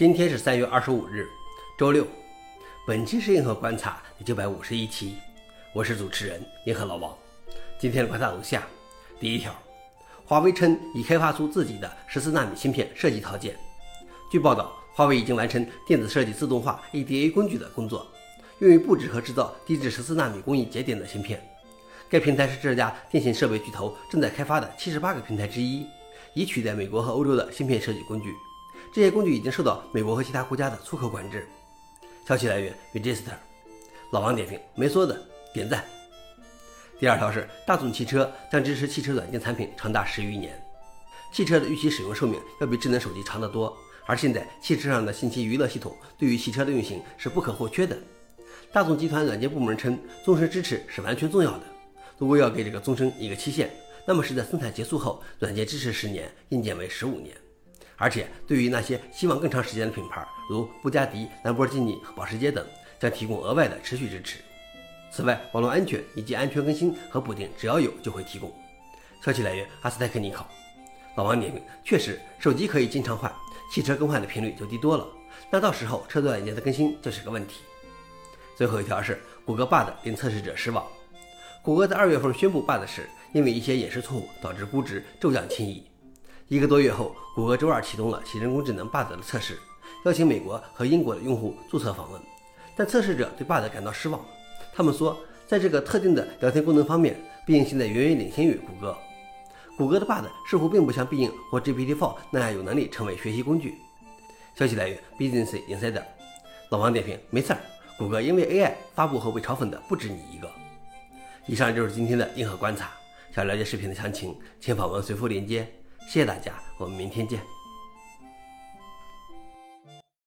今天是三月二十五日，周六。本期是银河观察第九百五十一期，我是主持人银河老王。今天的观察如下：第一条，华为称已开发出自己的十四纳米芯片设计套件。据报道，华为已经完成电子设计自动化 EDA 工具的工作，用于布置和制造低至十四纳米工艺节点的芯片。该平台是这家电信设备巨头正在开发的七十八个平台之一，以取代美国和欧洲的芯片设计工具。这些工具已经受到美国和其他国家的出口管制。消息来源：Register。老王点评：没说的，点赞。第二条是，大众汽车将支持汽车软件产品长达十余年。汽车的预期使用寿命要比智能手机长得多，而现在汽车上的信息娱乐系统对于汽车的运行是不可或缺的。大众集团软件部门称，终身支持是完全重要的。如果要给这个终身一个期限，那么是在生产结束后，软件支持十年，硬件为十五年。而且，对于那些希望更长时间的品牌，如布加迪、兰博基尼和保时捷等，将提供额外的持续支持。此外，网络安全以及安全更新和补丁，只要有就会提供。消息来源：阿斯泰克尼考。老王点评：确实，手机可以经常换，汽车更换的频率就低多了。那到时候车载软件的更新就是个问题。最后一条是，谷歌 Bard 令测试者失望。谷歌在二月份宣布 Bard 时，因为一些演示错误导致估值骤降轻移。一个多月后，谷歌周二启动了其人工智能 Bard 的测试，邀请美国和英国的用户注册访问。但测试者对 Bard 感到失望。他们说，在这个特定的聊天功能方面，必应现在远远领先于谷歌。谷歌的 Bard 似乎并不像必应或 GPT-4 那样有能力成为学习工具。消息来源：Business Insider。老王点评：没事儿，谷歌因为 AI 发布后被嘲讽的不止你一个。以上就是今天的硬核观察。想了解视频的详情，请访问随附链接。谢谢大家，我们明天见。